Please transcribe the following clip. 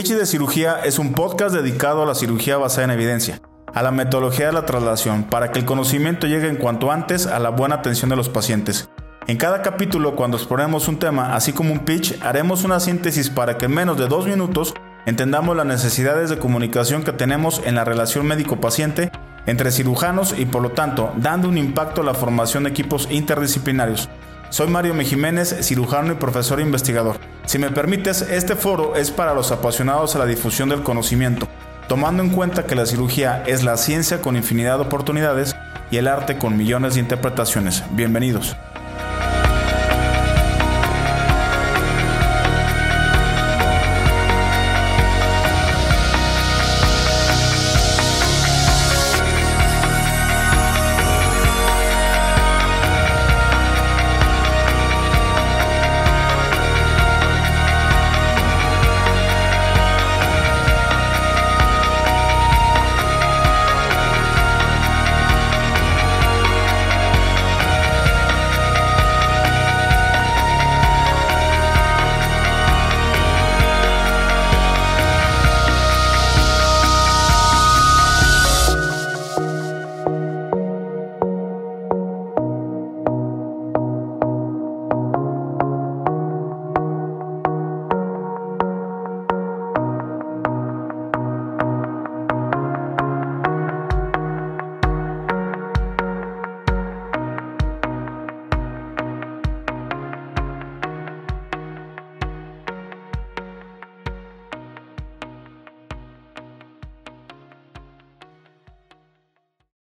Pitch de Cirugía es un podcast dedicado a la cirugía basada en evidencia, a la metodología de la traslación, para que el conocimiento llegue en cuanto antes a la buena atención de los pacientes. En cada capítulo, cuando exploremos un tema, así como un pitch, haremos una síntesis para que en menos de dos minutos entendamos las necesidades de comunicación que tenemos en la relación médico-paciente entre cirujanos y por lo tanto dando un impacto a la formación de equipos interdisciplinarios. Soy Mario Mejiménez, cirujano y profesor investigador. Si me permites, este foro es para los apasionados a la difusión del conocimiento, tomando en cuenta que la cirugía es la ciencia con infinidad de oportunidades y el arte con millones de interpretaciones. Bienvenidos.